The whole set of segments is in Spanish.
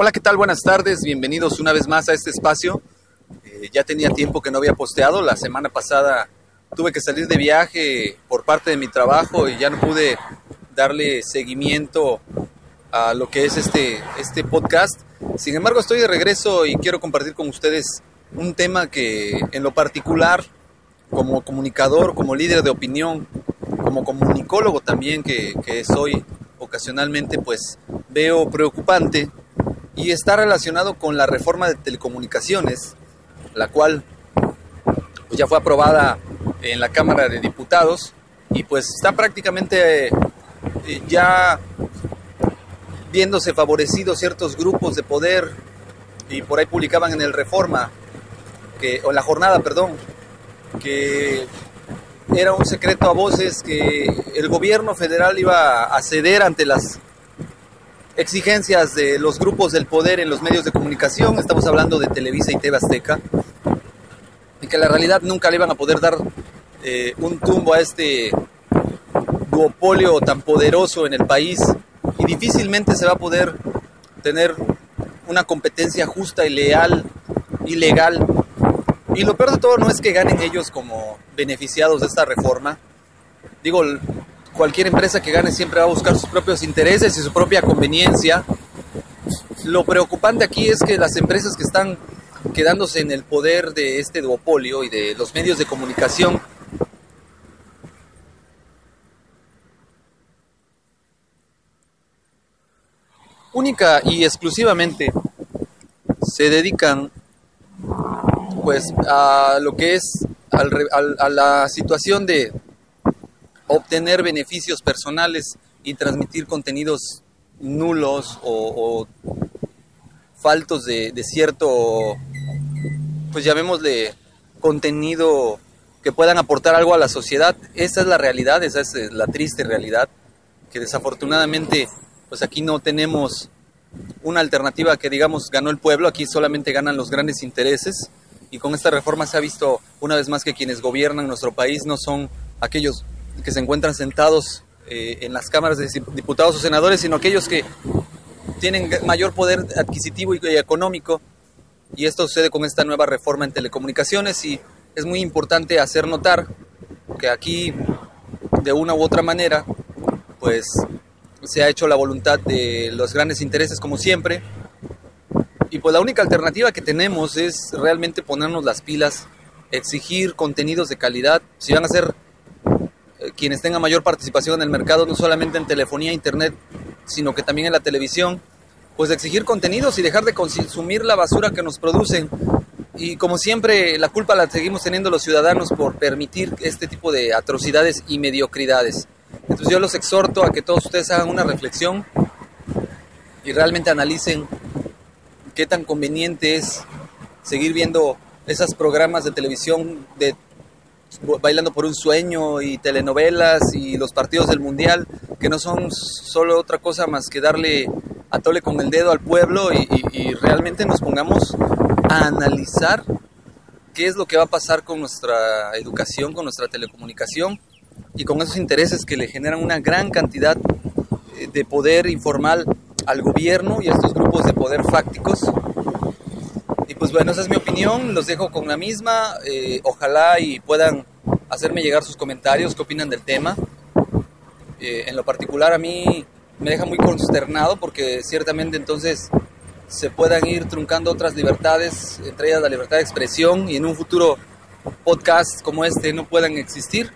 Hola, ¿qué tal? Buenas tardes, bienvenidos una vez más a este espacio. Eh, ya tenía tiempo que no había posteado, la semana pasada tuve que salir de viaje por parte de mi trabajo y ya no pude darle seguimiento a lo que es este, este podcast. Sin embargo, estoy de regreso y quiero compartir con ustedes un tema que en lo particular, como comunicador, como líder de opinión, como comunicólogo también que, que soy ocasionalmente, pues veo preocupante y está relacionado con la reforma de telecomunicaciones, la cual pues, ya fue aprobada en la Cámara de Diputados y pues está prácticamente eh, ya viéndose favorecidos ciertos grupos de poder y por ahí publicaban en el Reforma, que, o en la jornada, perdón, que era un secreto a voces que el gobierno federal iba a ceder ante las exigencias de los grupos del poder en los medios de comunicación, estamos hablando de Televisa y TV Azteca, y que la realidad nunca le iban a poder dar eh, un tumbo a este duopolio tan poderoso en el país y difícilmente se va a poder tener una competencia justa y leal y legal. Y lo peor de todo no es que ganen ellos como beneficiados de esta reforma. Digo, cualquier empresa que gane siempre va a buscar sus propios intereses y su propia conveniencia. Lo preocupante aquí es que las empresas que están quedándose en el poder de este duopolio y de los medios de comunicación única y exclusivamente se dedican pues a lo que es a la situación de obtener beneficios personales y transmitir contenidos nulos o, faltos de, cierto, pues llamémosle contenido que puedan aportar algo a la sociedad. Esa es la realidad, esa es la triste realidad, que desafortunadamente pues aquí no tenemos una alternativa que digamos ganó el pueblo, aquí solamente ganan los grandes intereses y con esta reforma se ha visto una vez más que quienes gobiernan nuestro país no son aquellos que se encuentran sentados eh, en las cámaras de diputados o senadores, sino aquellos que tienen mayor poder adquisitivo y económico. Y esto sucede con esta nueva reforma en telecomunicaciones y es muy importante hacer notar que aquí, de una u otra manera, pues se ha hecho la voluntad de los grandes intereses como siempre. Y pues la única alternativa que tenemos es realmente ponernos las pilas, exigir contenidos de calidad. Si van a ser quienes tengan mayor participación en el mercado, no solamente en telefonía, internet, sino que también en la televisión, pues de exigir contenidos y dejar de consumir la basura que nos producen. Y como siempre, la culpa la seguimos teniendo los ciudadanos por permitir este tipo de atrocidades y mediocridades. Entonces yo los exhorto a que todos ustedes hagan una reflexión y realmente analicen qué tan conveniente es seguir viendo esos programas de televisión de Bailando por un sueño y telenovelas y los partidos del mundial, que no son solo otra cosa más que darle a tole con el dedo al pueblo y, y realmente nos pongamos a analizar qué es lo que va a pasar con nuestra educación, con nuestra telecomunicación y con esos intereses que le generan una gran cantidad eh, de poder informal al gobierno y a estos grupos de poder fácticos pues bueno, esa es mi opinión, los dejo con la misma, eh, ojalá y puedan hacerme llegar sus comentarios, qué opinan del tema. Eh, en lo particular a mí me deja muy consternado porque ciertamente entonces se puedan ir truncando otras libertades, entre ellas la libertad de expresión y en un futuro podcast como este no puedan existir.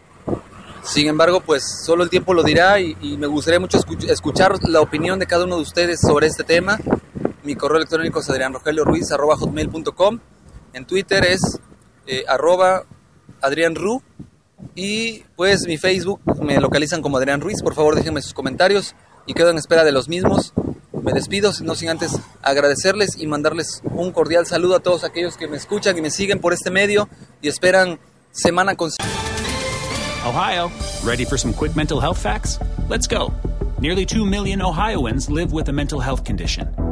Sin embargo, pues solo el tiempo lo dirá y, me gustaría mucho escuchar la opinión de cada uno de ustedes sobre este tema. Mi correo electrónico es adrianrogelioruiz.com. En Twitter es eh, adrianru. Y pues mi Facebook me localizan como Adrián Ruiz. Por favor déjenme sus comentarios. y quedo en espera de los mismos. Me despido, no sin antes agradecerles y mandarles un cordial saludo a todos aquellos que me escuchan y me siguen por este medio y esperan semana con Ohio, ready for some quick mental health facts? Let's go. Nearly 2 million Ohioans live with a mental health condition.